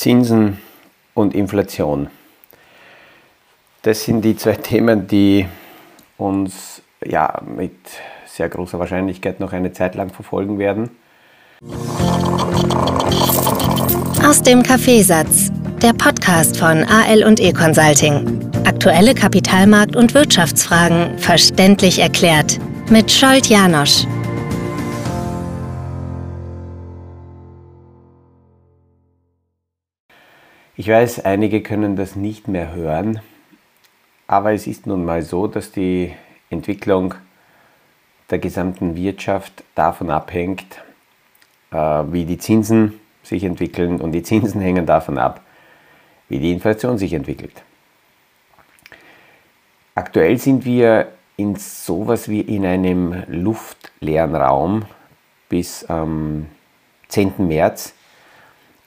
Zinsen und Inflation. Das sind die zwei Themen, die uns ja mit sehr großer Wahrscheinlichkeit noch eine Zeit lang verfolgen werden. Aus dem Kaffeesatz, der Podcast von AL und E Consulting. Aktuelle Kapitalmarkt- und Wirtschaftsfragen verständlich erklärt mit Scholt Janosch. Ich weiß, einige können das nicht mehr hören, aber es ist nun mal so, dass die Entwicklung der gesamten Wirtschaft davon abhängt, äh, wie die Zinsen sich entwickeln und die Zinsen hängen davon ab, wie die Inflation sich entwickelt. Aktuell sind wir in sowas wie in einem luftleeren Raum bis am 10. März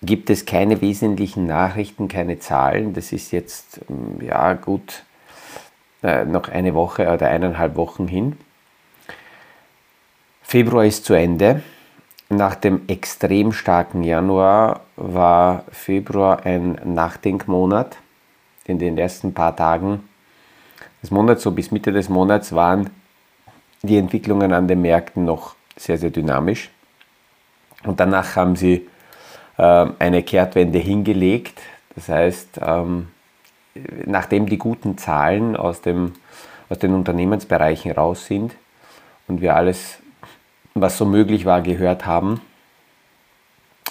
gibt es keine wesentlichen Nachrichten, keine Zahlen. Das ist jetzt ähm, ja gut äh, noch eine Woche oder eineinhalb Wochen hin. Februar ist zu Ende. Nach dem extrem starken Januar war Februar ein Nachdenkmonat. In den ersten paar Tagen des Monats, so bis Mitte des Monats, waren die Entwicklungen an den Märkten noch sehr, sehr dynamisch. Und danach haben sie eine Kehrtwende hingelegt. Das heißt, ähm, nachdem die guten Zahlen aus, dem, aus den Unternehmensbereichen raus sind und wir alles, was so möglich war, gehört haben,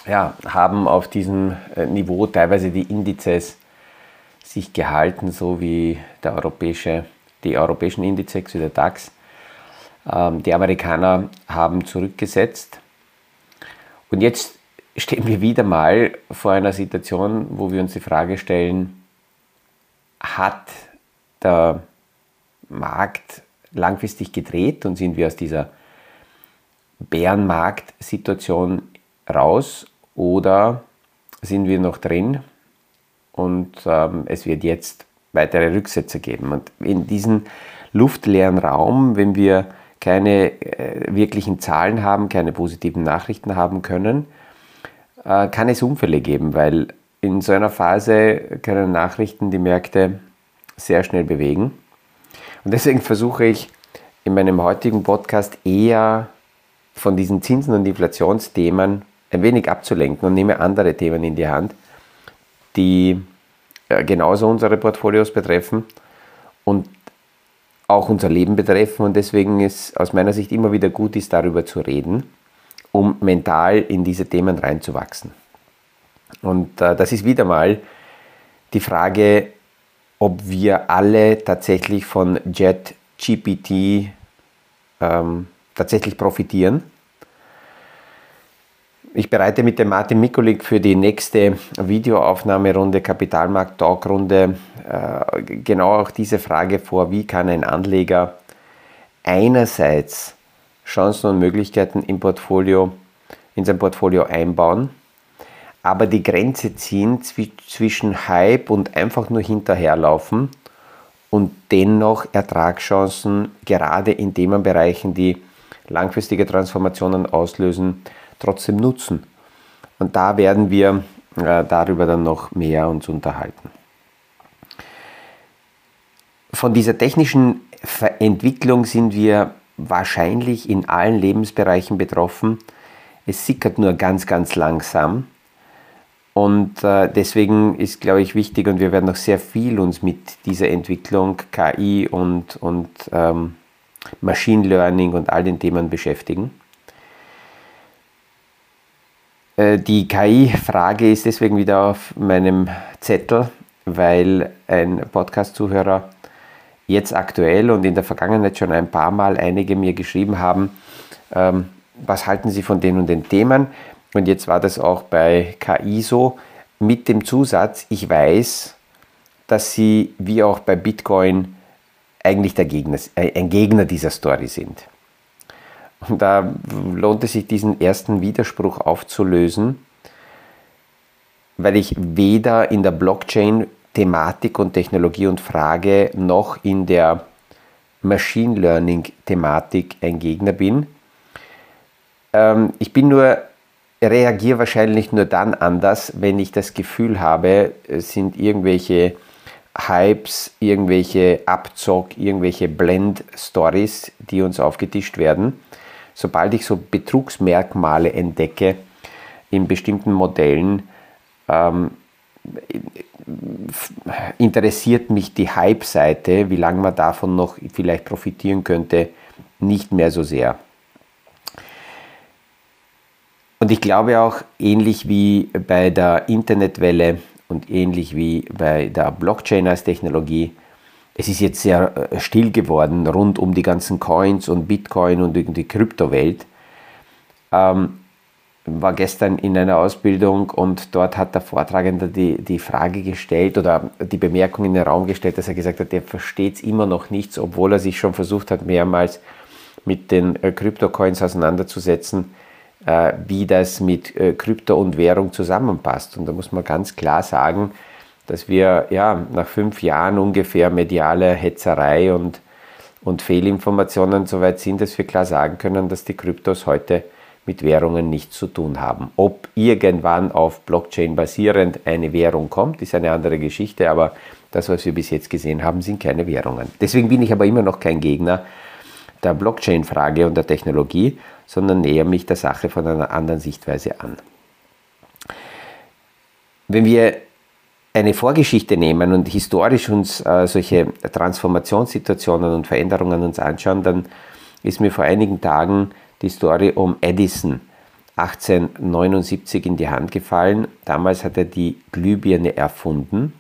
ja, haben auf diesem äh, Niveau teilweise die Indizes sich gehalten, so wie der europäische, die europäischen Indizes wie der DAX. Ähm, die Amerikaner haben zurückgesetzt. Und jetzt stehen wir wieder mal vor einer Situation, wo wir uns die Frage stellen, hat der Markt langfristig gedreht und sind wir aus dieser Bärenmarkt-Situation raus oder sind wir noch drin und ähm, es wird jetzt weitere Rücksätze geben. Und in diesem luftleeren Raum, wenn wir keine äh, wirklichen Zahlen haben, keine positiven Nachrichten haben können, kann es Unfälle geben, weil in so einer Phase können Nachrichten die Märkte sehr schnell bewegen. Und deswegen versuche ich in meinem heutigen Podcast eher von diesen Zinsen- und Inflationsthemen ein wenig abzulenken und nehme andere Themen in die Hand, die äh, genauso unsere Portfolios betreffen und auch unser Leben betreffen. Und deswegen ist aus meiner Sicht immer wieder gut ist, darüber zu reden um mental in diese Themen reinzuwachsen. Und äh, das ist wieder mal die Frage, ob wir alle tatsächlich von JetGPT ähm, tatsächlich profitieren. Ich bereite mit dem Martin Mikulik für die nächste Videoaufnahmerunde, Kapitalmarkt Talk Runde, äh, genau auch diese Frage vor, wie kann ein Anleger einerseits Chancen und Möglichkeiten im Portfolio, in sein Portfolio einbauen, aber die Grenze ziehen zwischen Hype und einfach nur hinterherlaufen und dennoch Ertragschancen gerade in Themenbereichen, die langfristige Transformationen auslösen, trotzdem nutzen. Und da werden wir äh, darüber dann noch mehr uns unterhalten. Von dieser technischen Entwicklung sind wir wahrscheinlich in allen Lebensbereichen betroffen. Es sickert nur ganz, ganz langsam. Und äh, deswegen ist, glaube ich, wichtig und wir werden noch sehr viel uns mit dieser Entwicklung KI und, und ähm, Machine Learning und all den Themen beschäftigen. Äh, die KI-Frage ist deswegen wieder auf meinem Zettel, weil ein Podcast-Zuhörer jetzt aktuell und in der Vergangenheit schon ein paar Mal einige mir geschrieben haben, ähm, was halten Sie von den und den Themen? Und jetzt war das auch bei KI so mit dem Zusatz, ich weiß, dass Sie wie auch bei Bitcoin eigentlich der Gegner, äh, ein Gegner dieser Story sind. Und da lohnt es sich, diesen ersten Widerspruch aufzulösen, weil ich weder in der Blockchain Thematik und Technologie und Frage noch in der Machine Learning Thematik ein Gegner bin. Ähm, ich bin nur reagiere wahrscheinlich nur dann anders, wenn ich das Gefühl habe, es sind irgendwelche Hypes, irgendwelche Abzock, irgendwelche Blend-Stories, die uns aufgetischt werden. Sobald ich so Betrugsmerkmale entdecke in bestimmten Modellen, ähm, interessiert mich die Hype-Seite, wie lange man davon noch vielleicht profitieren könnte, nicht mehr so sehr. Und ich glaube auch, ähnlich wie bei der Internetwelle und ähnlich wie bei der Blockchain als Technologie, es ist jetzt sehr äh, still geworden rund um die ganzen Coins und Bitcoin und die Kryptowelt. Ähm, war gestern in einer Ausbildung und dort hat der Vortragende die, die Frage gestellt oder die Bemerkung in den Raum gestellt, dass er gesagt hat, er versteht immer noch nichts, obwohl er sich schon versucht hat, mehrmals mit den äh, Kryptocoins auseinanderzusetzen, äh, wie das mit äh, Krypto und Währung zusammenpasst. Und da muss man ganz klar sagen, dass wir ja nach fünf Jahren ungefähr mediale Hetzerei und, und Fehlinformationen so weit sind, dass wir klar sagen können, dass die Kryptos heute mit Währungen nichts zu tun haben. Ob irgendwann auf Blockchain basierend eine Währung kommt, ist eine andere Geschichte, aber das, was wir bis jetzt gesehen haben, sind keine Währungen. Deswegen bin ich aber immer noch kein Gegner der Blockchain-Frage und der Technologie, sondern näher mich der Sache von einer anderen Sichtweise an. Wenn wir eine Vorgeschichte nehmen und historisch uns äh, solche Transformationssituationen und Veränderungen uns anschauen, dann ist mir vor einigen Tagen die Story um Edison 1879 in die Hand gefallen. Damals hat er die Glühbirne erfunden.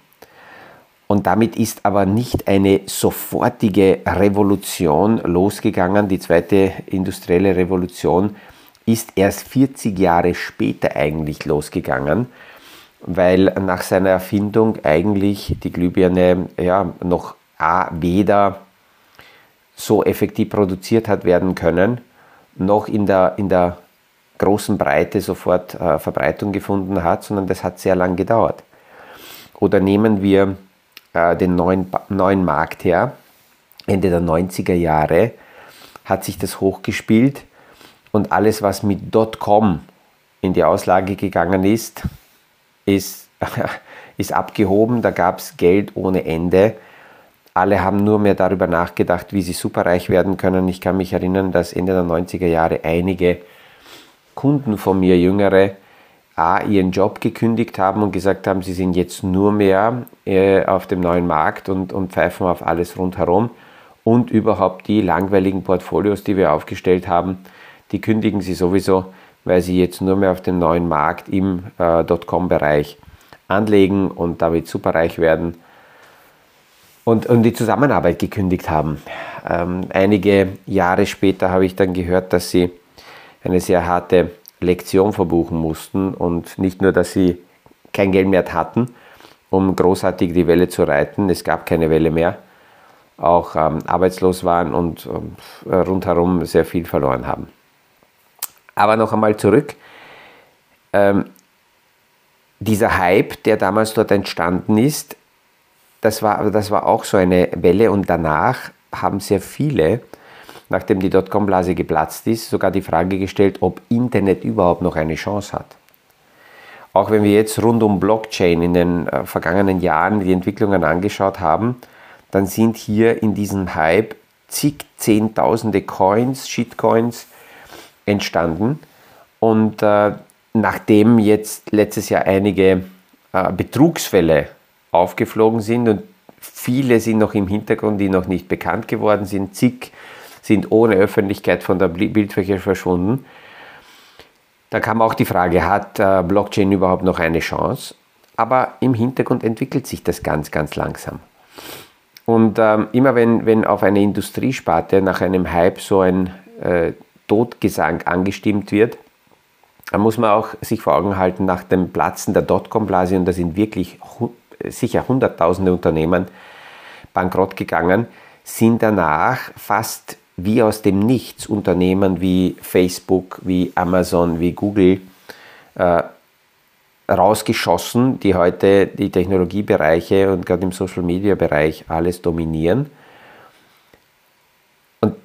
Und damit ist aber nicht eine sofortige Revolution losgegangen. Die zweite industrielle Revolution ist erst 40 Jahre später eigentlich losgegangen, weil nach seiner Erfindung eigentlich die Glühbirne ja, noch A, weder so effektiv produziert hat werden können, noch in der, in der großen Breite sofort äh, Verbreitung gefunden hat, sondern das hat sehr lang gedauert. Oder nehmen wir äh, den neuen, neuen Markt her. Ende der 90er Jahre hat sich das hochgespielt und alles, was mit .com in die Auslage gegangen ist, ist, ist abgehoben. Da gab es Geld ohne Ende alle haben nur mehr darüber nachgedacht, wie sie superreich werden können. Ich kann mich erinnern, dass Ende der 90er Jahre einige Kunden von mir, jüngere, A, ihren Job gekündigt haben und gesagt haben, sie sind jetzt nur mehr äh, auf dem neuen Markt und, und pfeifen auf alles rundherum. Und überhaupt die langweiligen Portfolios, die wir aufgestellt haben, die kündigen sie sowieso, weil sie jetzt nur mehr auf dem neuen Markt im äh, Dotcom-Bereich anlegen und damit superreich werden und, und die Zusammenarbeit gekündigt haben. Ähm, einige Jahre später habe ich dann gehört, dass sie eine sehr harte Lektion verbuchen mussten und nicht nur, dass sie kein Geld mehr hatten, um großartig die Welle zu reiten, es gab keine Welle mehr, auch ähm, arbeitslos waren und äh, rundherum sehr viel verloren haben. Aber noch einmal zurück. Ähm, dieser Hype, der damals dort entstanden ist, das war, das war auch so eine Welle und danach haben sehr viele, nachdem die Dotcom-Blase geplatzt ist, sogar die Frage gestellt, ob Internet überhaupt noch eine Chance hat. Auch wenn wir jetzt rund um Blockchain in den äh, vergangenen Jahren die Entwicklungen angeschaut haben, dann sind hier in diesem Hype zig Zehntausende Coins, Shitcoins entstanden. Und äh, nachdem jetzt letztes Jahr einige äh, Betrugsfälle aufgeflogen sind und viele sind noch im Hintergrund, die noch nicht bekannt geworden sind. Zig sind ohne Öffentlichkeit von der Bildfläche verschwunden. Da kam auch die Frage, hat äh, Blockchain überhaupt noch eine Chance? Aber im Hintergrund entwickelt sich das ganz, ganz langsam. Und ähm, immer wenn, wenn auf eine Industriesparte nach einem Hype so ein äh, Todgesang angestimmt wird, dann muss man auch sich vor Augen halten, nach dem Platzen der Dotcom-Blase, und da sind wirklich sicher hunderttausende Unternehmen bankrott gegangen, sind danach fast wie aus dem Nichts Unternehmen wie Facebook, wie Amazon, wie Google äh, rausgeschossen, die heute die Technologiebereiche und gerade im Social-Media-Bereich alles dominieren. Und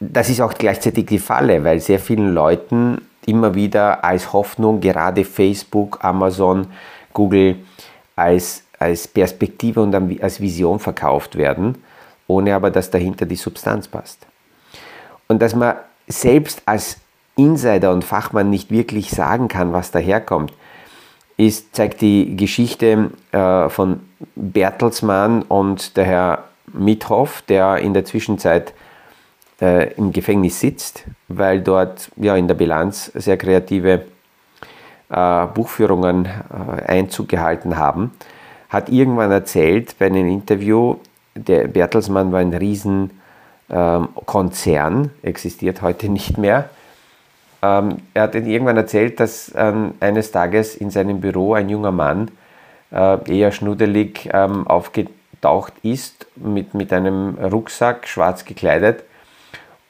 das ist auch gleichzeitig die Falle, weil sehr vielen Leuten immer wieder als Hoffnung gerade Facebook, Amazon, Google als, als Perspektive und als Vision verkauft werden, ohne aber dass dahinter die Substanz passt. Und dass man selbst als Insider und Fachmann nicht wirklich sagen kann, was daherkommt, ist, zeigt die Geschichte äh, von Bertelsmann und der Herr Mithoff, der in der Zwischenzeit äh, im Gefängnis sitzt, weil dort ja in der Bilanz sehr kreative äh, Buchführungen äh, Einzug gehalten haben, hat irgendwann erzählt bei einem Interview, der Bertelsmann war ein riesen ähm, existiert heute nicht mehr. Ähm, er hat irgendwann erzählt, dass ähm, eines Tages in seinem Büro ein junger Mann äh, eher schnuddelig ähm, aufgetaucht ist mit, mit einem Rucksack, schwarz gekleidet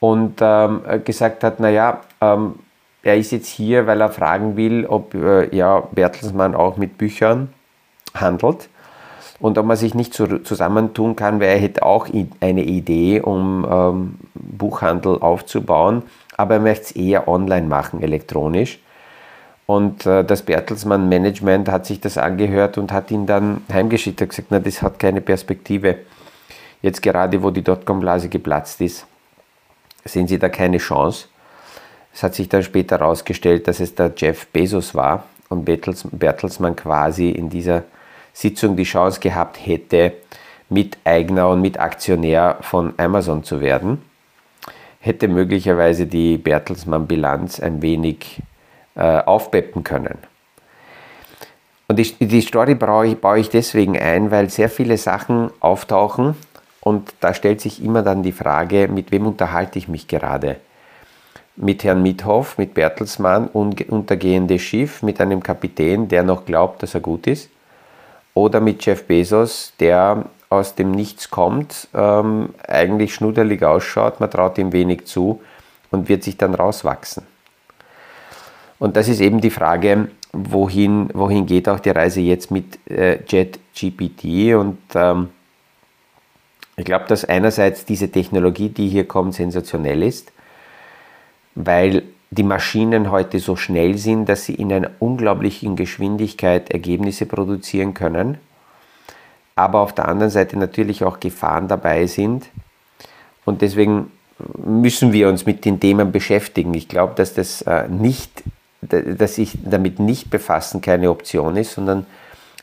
und ähm, gesagt hat, naja, ähm, er ist jetzt hier, weil er fragen will, ob äh, ja, Bertelsmann auch mit Büchern handelt und ob man sich nicht so zusammentun kann, weil er hätte auch eine Idee, um ähm, Buchhandel aufzubauen, aber er möchte es eher online machen, elektronisch. Und äh, das Bertelsmann Management hat sich das angehört und hat ihn dann heimgeschickt und gesagt, na, das hat keine Perspektive. Jetzt gerade, wo die Dotcom-Blase geplatzt ist, sehen Sie da keine Chance. Es hat sich dann später herausgestellt, dass es der Jeff Bezos war und Bertelsmann quasi in dieser Sitzung die Chance gehabt hätte, Miteigner und Mitaktionär von Amazon zu werden, hätte möglicherweise die Bertelsmann-Bilanz ein wenig äh, aufpeppen können. Und die, die Story baue ich, baue ich deswegen ein, weil sehr viele Sachen auftauchen, und da stellt sich immer dann die Frage, mit wem unterhalte ich mich gerade? Mit Herrn Mithoff, mit Bertelsmann, untergehendes Schiff, mit einem Kapitän, der noch glaubt, dass er gut ist? Oder mit Jeff Bezos, der aus dem Nichts kommt, ähm, eigentlich schnuddelig ausschaut, man traut ihm wenig zu und wird sich dann rauswachsen. Und das ist eben die Frage, wohin, wohin geht auch die Reise jetzt mit äh, JetGPT und ähm, ich glaube, dass einerseits diese Technologie, die hier kommt, sensationell ist, weil die Maschinen heute so schnell sind, dass sie in einer unglaublichen Geschwindigkeit Ergebnisse produzieren können, aber auf der anderen Seite natürlich auch Gefahren dabei sind. Und deswegen müssen wir uns mit den Themen beschäftigen. Ich glaube, dass das äh, nicht, dass sich damit nicht befassen keine Option ist, sondern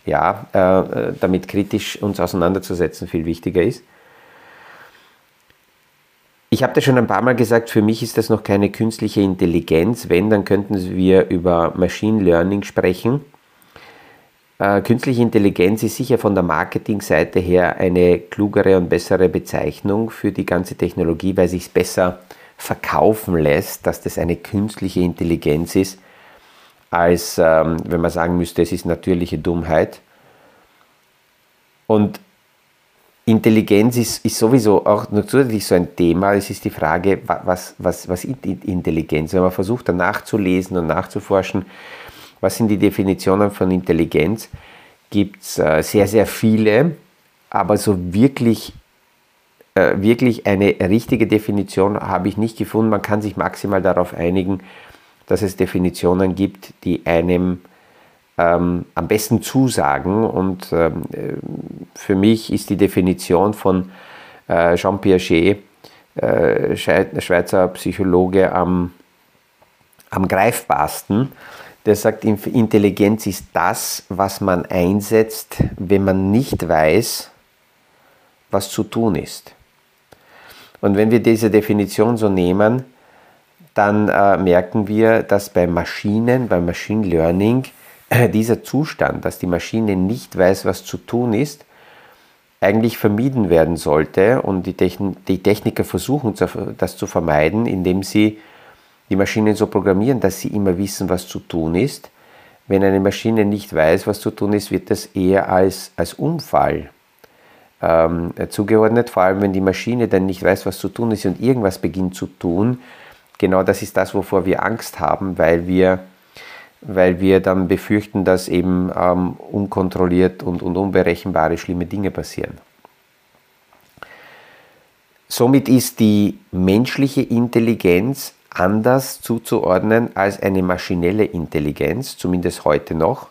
ja, äh, damit kritisch uns auseinanderzusetzen viel wichtiger ist. Ich habe das schon ein paar Mal gesagt, für mich ist das noch keine künstliche Intelligenz. Wenn, dann könnten wir über Machine Learning sprechen. Äh, künstliche Intelligenz ist sicher von der Marketingseite her eine klugere und bessere Bezeichnung für die ganze Technologie, weil sich es besser verkaufen lässt, dass das eine künstliche Intelligenz ist, als ähm, wenn man sagen müsste, es ist natürliche Dummheit. Und Intelligenz ist, ist sowieso auch natürlich so ein Thema. Es ist die Frage, was, was, was ist Intelligenz? Wenn man versucht, da nachzulesen und nachzuforschen, was sind die Definitionen von Intelligenz, gibt es äh, sehr, sehr viele, aber so wirklich, äh, wirklich eine richtige Definition habe ich nicht gefunden. Man kann sich maximal darauf einigen, dass es Definitionen gibt, die einem ähm, am besten zusagen. Und ähm, für mich ist die Definition von äh, Jean Piaget, äh, Schweizer Psychologe, am, am greifbarsten. Der sagt, Intelligenz ist das, was man einsetzt, wenn man nicht weiß, was zu tun ist. Und wenn wir diese Definition so nehmen, dann äh, merken wir, dass bei Maschinen, beim Machine Learning, dieser Zustand, dass die Maschine nicht weiß, was zu tun ist, eigentlich vermieden werden sollte und die, Techn die Techniker versuchen das zu vermeiden, indem sie die Maschinen so programmieren, dass sie immer wissen, was zu tun ist. Wenn eine Maschine nicht weiß, was zu tun ist, wird das eher als, als Unfall ähm, zugeordnet, vor allem wenn die Maschine dann nicht weiß, was zu tun ist und irgendwas beginnt zu tun. Genau das ist das, wovor wir Angst haben, weil wir weil wir dann befürchten, dass eben ähm, unkontrolliert und, und unberechenbare schlimme Dinge passieren. Somit ist die menschliche Intelligenz anders zuzuordnen als eine maschinelle Intelligenz, zumindest heute noch.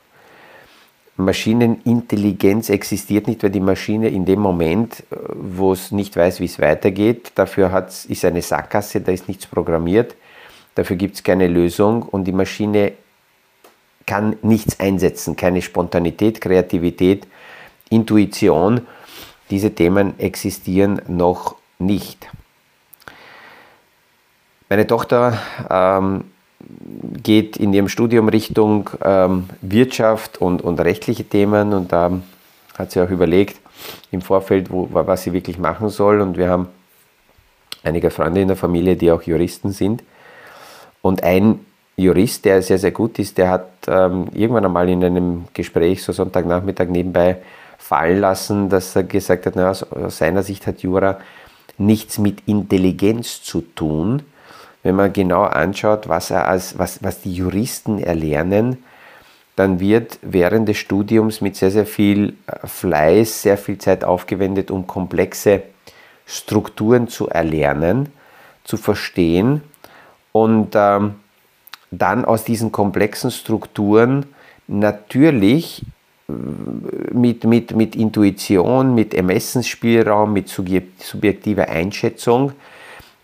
Maschinenintelligenz existiert nicht, weil die Maschine in dem Moment, äh, wo es nicht weiß, wie es weitergeht, dafür ist eine Sackgasse, da ist nichts programmiert, dafür gibt es keine Lösung und die Maschine kann nichts einsetzen, keine Spontanität, Kreativität, Intuition. Diese Themen existieren noch nicht. Meine Tochter ähm, geht in ihrem Studium Richtung ähm, Wirtschaft und, und rechtliche Themen und da hat sie auch überlegt im Vorfeld, wo, was sie wirklich machen soll und wir haben einige Freunde in der Familie, die auch Juristen sind und ein Jurist, der sehr, sehr gut ist, der hat ähm, irgendwann einmal in einem Gespräch, so Sonntagnachmittag nebenbei, fallen lassen, dass er gesagt hat, na, aus seiner Sicht hat Jura nichts mit Intelligenz zu tun, wenn man genau anschaut, was, er als, was, was die Juristen erlernen, dann wird während des Studiums mit sehr, sehr viel äh, Fleiß, sehr viel Zeit aufgewendet, um komplexe Strukturen zu erlernen, zu verstehen. Und ähm, dann aus diesen komplexen Strukturen natürlich äh, mit, mit, mit Intuition, mit Ermessensspielraum, mit subjektiver Einschätzung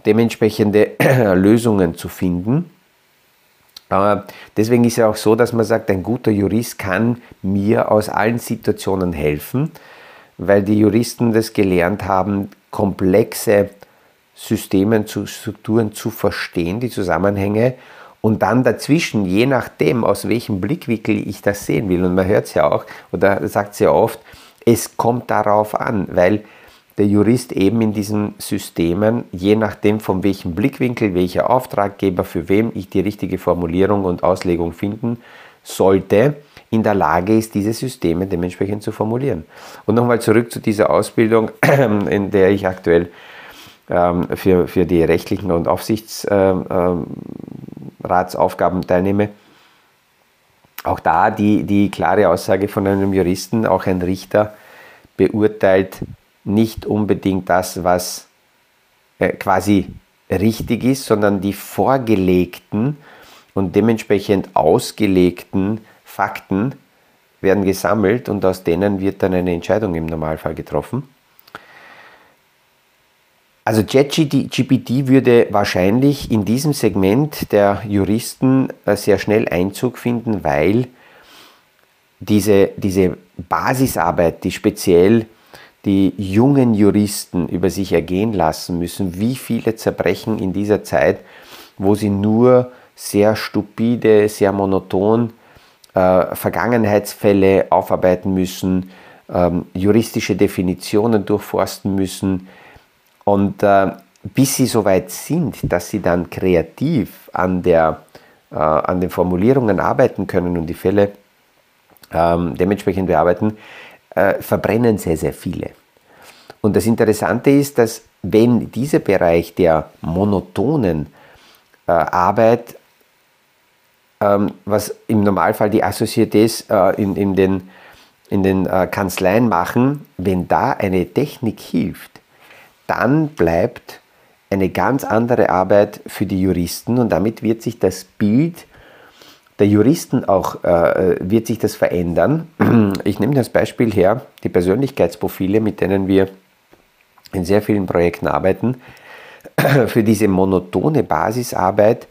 dementsprechende Lösungen zu finden. Deswegen ist es auch so, dass man sagt, ein guter Jurist kann mir aus allen Situationen helfen, weil die Juristen das gelernt haben, komplexe Systeme, Strukturen zu verstehen, die Zusammenhänge und dann dazwischen, je nachdem, aus welchem Blickwinkel ich das sehen will, und man hört es ja auch, oder sagt es ja oft, es kommt darauf an, weil der Jurist eben in diesen Systemen, je nachdem von welchem Blickwinkel, welcher Auftraggeber, für wem ich die richtige Formulierung und Auslegung finden sollte, in der Lage ist, diese Systeme dementsprechend zu formulieren. Und nochmal zurück zu dieser Ausbildung, in der ich aktuell für, für die rechtlichen und Aufsichtsratsaufgaben teilnehme. Auch da die, die klare Aussage von einem Juristen, auch ein Richter beurteilt nicht unbedingt das, was äh, quasi richtig ist, sondern die vorgelegten und dementsprechend ausgelegten Fakten werden gesammelt und aus denen wird dann eine Entscheidung im Normalfall getroffen. Also ChatGPT würde wahrscheinlich in diesem Segment der Juristen äh, sehr schnell Einzug finden, weil diese, diese Basisarbeit, die speziell die jungen Juristen über sich ergehen lassen müssen, wie viele zerbrechen in dieser Zeit, wo sie nur sehr stupide, sehr monoton äh, Vergangenheitsfälle aufarbeiten müssen, ähm, juristische Definitionen durchforsten müssen. Und äh, bis sie so weit sind, dass sie dann kreativ an, der, äh, an den Formulierungen arbeiten können und die Fälle ähm, dementsprechend bearbeiten, äh, verbrennen sehr, sehr viele. Und das Interessante ist, dass wenn dieser Bereich der monotonen äh, Arbeit, ähm, was im Normalfall die Associetés äh, in, in den, in den äh, Kanzleien machen, wenn da eine Technik hilft, dann bleibt eine ganz andere Arbeit für die Juristen und damit wird sich das Bild der Juristen auch äh, wird sich das verändern. Ich nehme das Beispiel her, die Persönlichkeitsprofile, mit denen wir in sehr vielen Projekten arbeiten. Für diese monotone Basisarbeit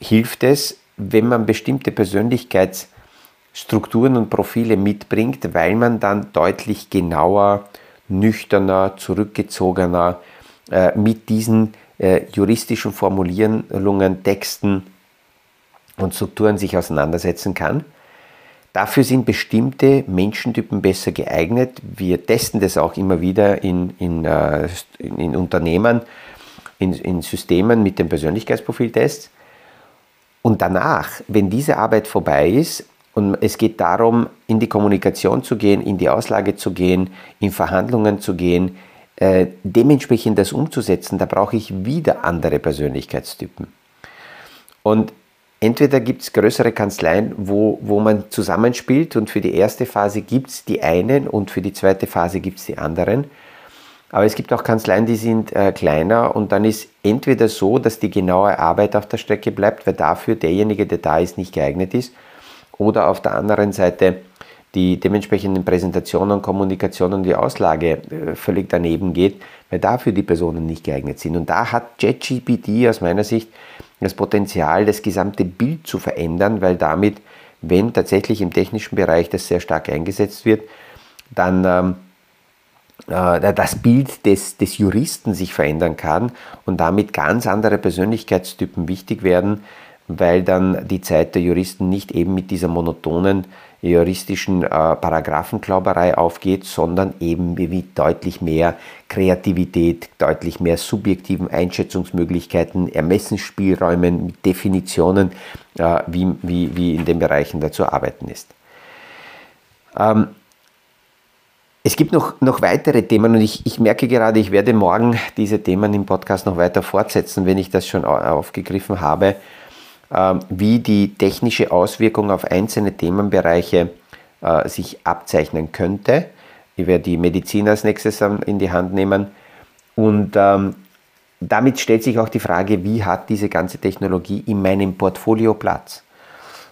hilft es, wenn man bestimmte Persönlichkeitsstrukturen und Profile mitbringt, weil man dann deutlich genauer, nüchterner, zurückgezogener äh, mit diesen äh, juristischen Formulierungen, Texten, und Strukturen sich auseinandersetzen kann. Dafür sind bestimmte Menschentypen besser geeignet. Wir testen das auch immer wieder in, in, äh, in Unternehmen, in, in Systemen mit dem Persönlichkeitsprofiltest. Und danach, wenn diese Arbeit vorbei ist und es geht darum, in die Kommunikation zu gehen, in die Auslage zu gehen, in Verhandlungen zu gehen, äh, dementsprechend das umzusetzen, da brauche ich wieder andere Persönlichkeitstypen. Und Entweder gibt es größere Kanzleien, wo, wo man zusammenspielt und für die erste Phase gibt es die einen und für die zweite Phase gibt es die anderen. Aber es gibt auch Kanzleien, die sind äh, kleiner und dann ist entweder so, dass die genaue Arbeit auf der Strecke bleibt, weil dafür derjenige, der da ist, nicht geeignet ist. Oder auf der anderen Seite die dementsprechenden Präsentationen, Kommunikation und die Auslage äh, völlig daneben geht, weil dafür die Personen nicht geeignet sind. Und da hat JetGPT aus meiner Sicht das Potenzial, das gesamte Bild zu verändern, weil damit, wenn tatsächlich im technischen Bereich das sehr stark eingesetzt wird, dann ähm, äh, das Bild des, des Juristen sich verändern kann und damit ganz andere Persönlichkeitstypen wichtig werden, weil dann die Zeit der Juristen nicht eben mit dieser monotonen juristischen äh, Paragraphenklauberei aufgeht, sondern eben mit deutlich mehr Kreativität, deutlich mehr subjektiven Einschätzungsmöglichkeiten, Ermessensspielräumen, mit Definitionen, äh, wie, wie, wie in den Bereichen da zu arbeiten ist. Ähm, es gibt noch, noch weitere Themen und ich, ich merke gerade, ich werde morgen diese Themen im Podcast noch weiter fortsetzen, wenn ich das schon aufgegriffen habe, wie die technische Auswirkung auf einzelne Themenbereiche äh, sich abzeichnen könnte. Ich werde die Medizin als nächstes in die Hand nehmen und ähm, damit stellt sich auch die Frage, wie hat diese ganze Technologie in meinem Portfolio Platz?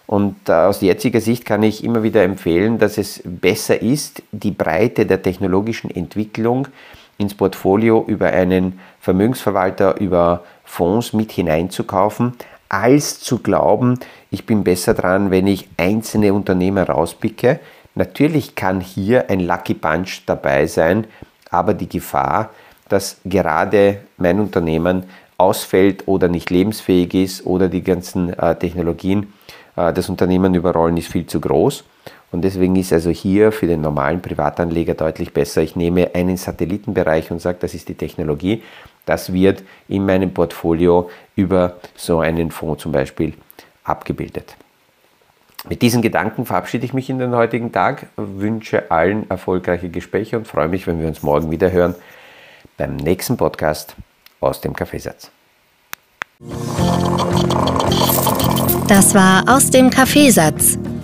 Und äh, aus jetziger Sicht kann ich immer wieder empfehlen, dass es besser ist, die Breite der technologischen Entwicklung ins Portfolio über einen Vermögensverwalter, über Fonds mit hineinzukaufen, als zu glauben, ich bin besser dran, wenn ich einzelne Unternehmen rauspicke. Natürlich kann hier ein Lucky Punch dabei sein, aber die Gefahr, dass gerade mein Unternehmen ausfällt oder nicht lebensfähig ist oder die ganzen äh, Technologien äh, das Unternehmen überrollen, ist viel zu groß. Und deswegen ist also hier für den normalen Privatanleger deutlich besser, ich nehme einen Satellitenbereich und sage, das ist die Technologie. Das wird in meinem Portfolio über so einen Fonds zum Beispiel abgebildet. Mit diesen Gedanken verabschiede ich mich in den heutigen Tag, wünsche allen erfolgreiche Gespräche und freue mich, wenn wir uns morgen wieder hören beim nächsten Podcast aus dem Kaffeesatz. Das war aus dem Kaffeesatz,